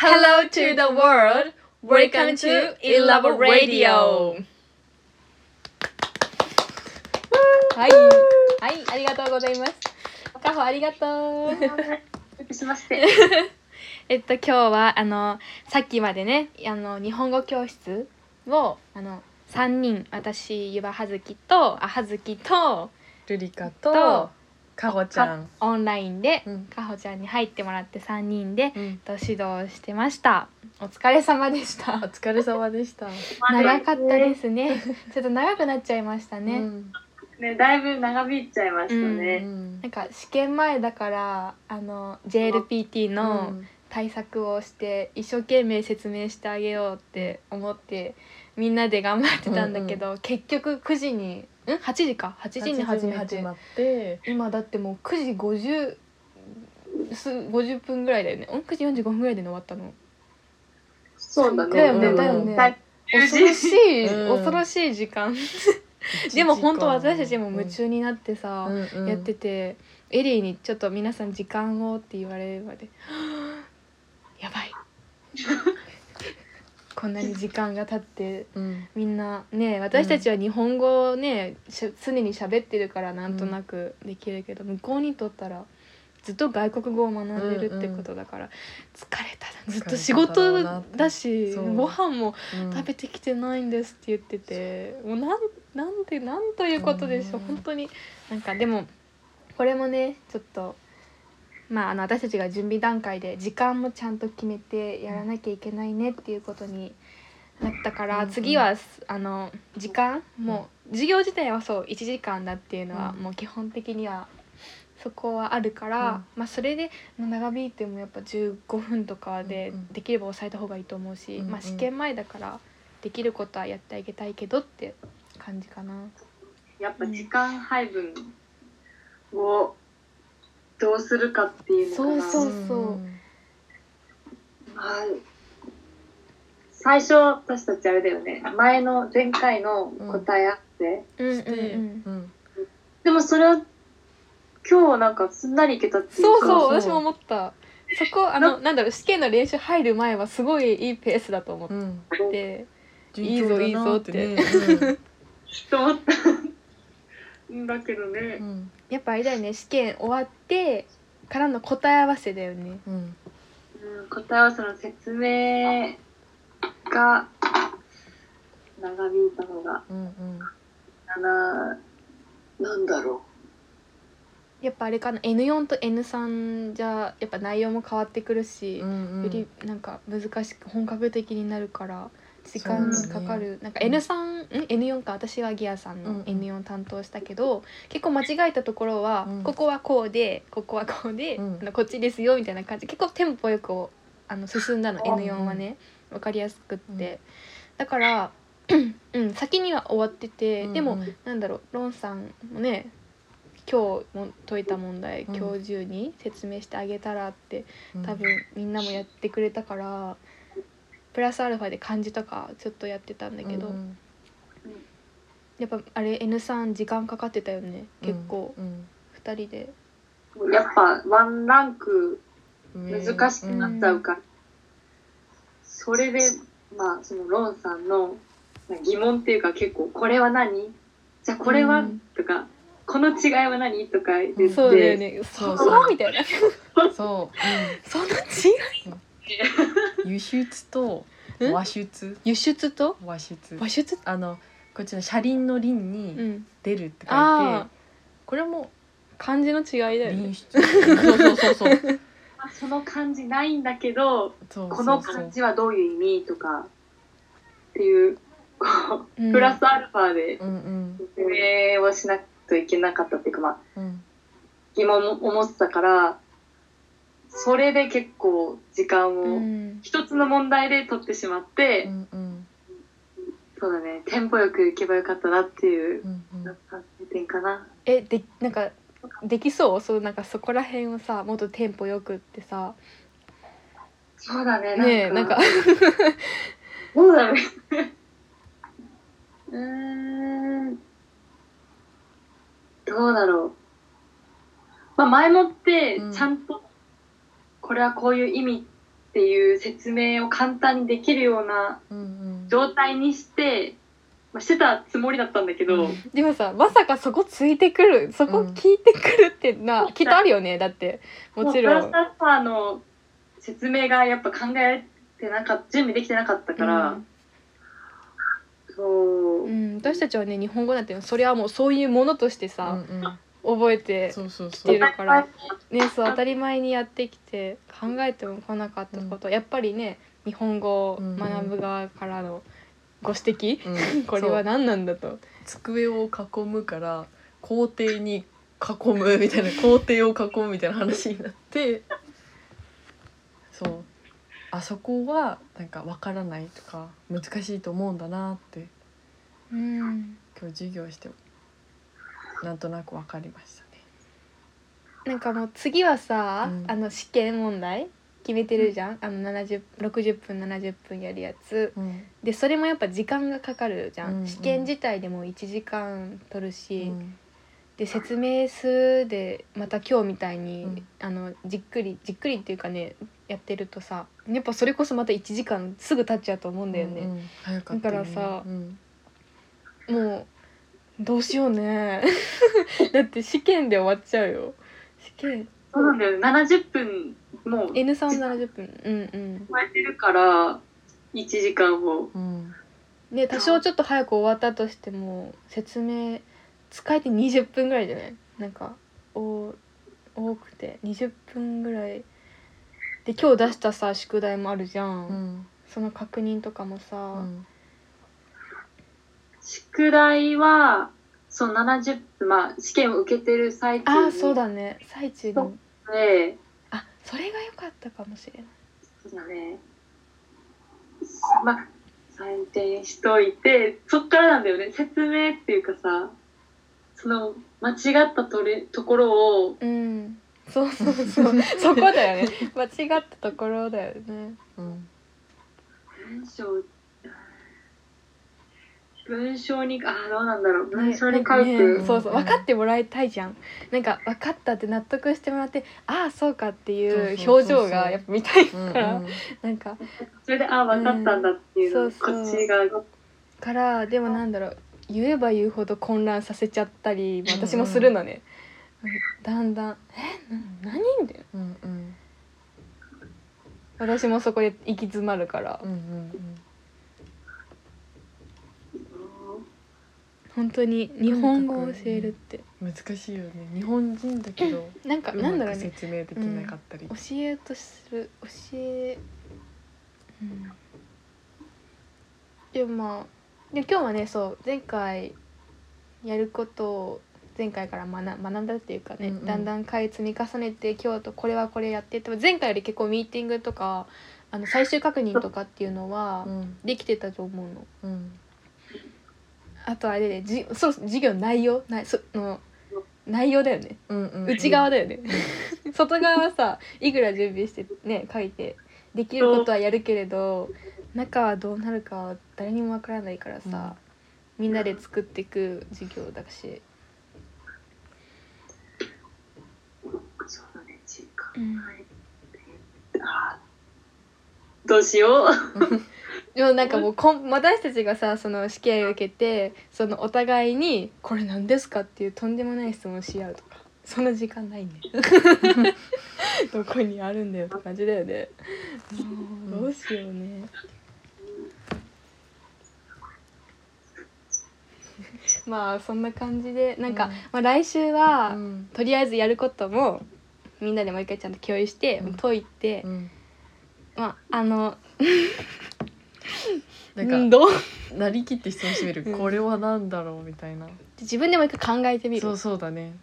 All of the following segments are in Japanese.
Hello to the world. Welcome to In Love Radio. はい。はい、ありがとうございます。かほありがとう。しまして。えっと今日はあのさっきまでねあの日本語教室をあの三人私ゆばはずきとあはずきとルリカととかほちゃん。オンラインで、うんかほちゃんに入ってもらって三人で、うんと指導してました。お疲れ様でした。お疲れ様でした。長かったですね。ちょっと長くなっちゃいましたね。うんね、だいぶ長引いちゃいましたうね。んなんか試験前だからあの JLPT の対策をして一生懸命説明してあげようって思ってみんなで頑張ってたんだけど、結局9時にん？8時か。8時に始めて。始まって。今だってもう9時50す50分ぐらいだよね。ん？9時45分ぐらいで終わったの。そうだね。だよねだよね。恐ろしい、うん。恐ろしい時間。でも本当私たちも夢中になってさ、やっててエリーにちょっと皆さん時間をって言われるまで。やばい こんなに時間が経ってうん。みんなね私たちは日本語をねし常に喋ってるからなんとなくできるけど、向こうにとったらずっと外国語を学んでるってことだから、疲れたずっと仕事だしそう。ご飯もうん。食べてきてないんですって言ってて、もうなんなんてなんということでしょう、うん。本当に。なんかでもこれもねちょっとまああの私たちが準備段階で時間もちゃんと決めてやらなきゃいけないねっていうことになったから、うん次はあの時間もう授業自体はそう1時間だっていうのはうんもう基本的にはそこはあるから、うん。まあそれで長引いてもやっぱ15分とかでできれば抑えた方がいいと思うし、うんうん。まあ試験前だからできることはやってあげたいけどって感じかな。やっぱ時間配分をどうするかっていうのかな。そうそうはい。最初私たちあれだよね。前の前回の答え合わせ。うんうんしてうんうんでもそれを今日なんかすんなりいけたっていうか。そうそうそう私も思ったそこあのなんだろう試験の練習入る前はすごいいいペースだと思っうんて、順調だなってね と思ったんだけどね。う。ん。やっぱあれだよね。試験終わってからの答え合わせだよね。うん。うん答え合わせの説明が長引いたのがうんうん。ななんだろやっぱあれかな。N4 と N3 じゃやっぱ内容も変わってくるし、うん。よりなんか難しく本格的になるから時間かかる、なんか N3 ん？N4 か。私はギアさんのうんうん。N4 担当したけど、結構間違えたところは、うん。ここはこうでここはこうで、うん。あのこっちですよみたいな感じ。結構テンポよくあの進んだの。うん N4 はね。分かりやすくって、だから、うん、先には終わってて、でもうん。なんだろうロンさんもね今日も解いた問題、うん。今日中に説明してあげたらってうん。多分みんなもやってくれたからプラスアルファで漢字とかちょっとやってたんだけど、うんやっぱあれ N3 時間かかってたよね結構、うん。2人で。うやっぱワンランクうん。難しくなっちゃうか。ら、それでまあそのロンさんの疑問っていうか結構「これは何?」じゃあこれは、うん。とか「この違いは何?」とか言って、そうだよね。そそう。そうみたいな。そう。その違い？うん輸出とん和出？輸出と？和出。和出？あのこっちの車輪の輪うにん。出るって書いてこれも漢字の違いだよね。輪出そうそうそうそう。その漢字ないんだけどそうこの漢字はどういう意味とかっていうこう、うん。プラスアルファでうんうん。説明をしなきゃいけなかったっていうかまあうん。疑問も思ってたからそれで結構時間うをん一つの問題で取ってしまって、うんうんそうだねテンポよくいけばよかったなっていう点かな。えでなんかできそう？そうなんかそこら辺をさもっとテンポよくってさそうだねなんかそうだね。うーん。どうだろう。まあ、前もってうんちゃんと、これはこういう意味っっていう説明を簡単にできるようなうんうん。状態にして、まあ、してたつもりだったんだけど、うん。でもさまさかそこついてくる？そこ聞いてくるってな、きっとあるよね？だって。もちろん。プラスアルの説明がやっぱ考えてなかった準備できてなかったから、そう。う、ん、私たちはね日本語なんてそれはもうそういうものとしてうさ、んうん覚えてそうそうそ来てうるから。ねそう当たり前にやってきて考えても来なかったこと、やっぱりね日本語を学ぶ側からのご指摘、うん。これは何なんだと。机を囲むから校庭に囲むみたいな校庭を囲むみたいな話になってそう。あそこはなんかわからないとか難しいと思うんだなって。うん。今日授業してなんとなくわかりましたね。なんかもう次はさ、うん。あの試験問題決めてるじゃん、あの70 60分70分やるやつ。うん。でそれもやっぱ時間がかかるじゃん、うんうん。試験自体でも1時間取るうし、ん。で説明するでまた今日みたいに、うん。あのじっくりじっくりっていうかねやってるとさやっぱそれこそまた1時間すぐ経っちゃうと思うんだよね、うん早かったよね。だからさうん。もうどうしようね。だって試験で終わっちゃうよ。試験。そうなんだよね。70分も。う N 3 70分。うんうん。超えてるから1時間を。うん。ね多少ちょっと早く終わったとしても説明使えて20分ぐらいじゃない？なんかお多くて。20分ぐらい。で今日出したさ宿題もあるじゃん、うん。その確認とかもさ、うん宿題はそう70分まあ試験を受けてる最中にああそうだね。最中に。そであそれが良かったかもしれない。そうだね。まあ採点しといてそっからなんだよね。説明っていうかさその間違ったとれところをうん。そうそうそう。そこだよね。間違ったところだよね。うん。文章文章にあーどうなんだろう。文章に書く、ねねそうそう分かってもらいたいじゃん。なんか分かったって納得してもらってああそうかっていう表情がやっぱ見たいうん。からなんかそれでああ分かったんだっていううん。そうそう。こっちが。からでもなんだろう言えば言うほど混乱させちゃったりも私もするのね、だんだん「えな何?」みたいな。うんうん。私もそこで行き詰まるから。うんうん本当に日本語を教えるって。うん難しいよね。日本人だけど なんかなんだろうね。説明できなかったり。教えとする教え。うん。でもまあで今日はねそう前回やることを前回から学学んだっていうかね、うんうん。だんだん回積み重ねて今日とこれはこれやってって前回より結構ミーティングとかあの最終確認とかっていうのはうん。できてたと思うの。うんあとあれでじそう授業の内容？ないその内容だよね。うんうん。内側だよね。外側はさいくら準備してね書いてできることはやるけれど中はどうなるかは誰にもわからないからさ、みんなで作っていく授業だし、そうだね時間うん、はいあー。どうしよう でもなんかもうこん私たちがさその試験を受けてそのお互いに「これ何ですか?」っていうとんでもない質問し合うとか そんな時間ないね。どこにあるんだよって感じだよね。どうしようね。まあそんな感じでなんか、うん。まあ、来週は、うん。とりあえずやることもみんなでもう一回ちゃんと共有して、うん。解いて、うん。まああのなんうんかどう？なりきって質問してみる、うん。これは何だろうみたいな。自分でもう一回考えてみる。そうそうだね。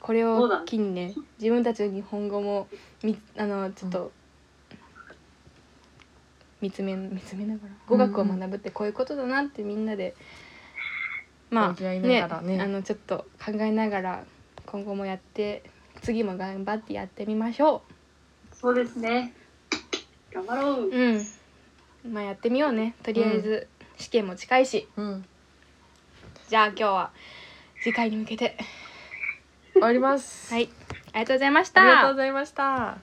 これをそうだ機にね自分たちの日本語もみあのちょっと、見つめ見つめながら語学を学ぶってこういうことだなってみんなで、まあ向き合いながらね。あのちょっと考えながら今後もやって次も頑張ってやってみましょそうですね。頑張ろうう。うんまあやってみようね。とりあえず試験も近いし、うん。じゃあ今日は次回に向けて。終わります。はい。ありがとうございました。ありがとうございました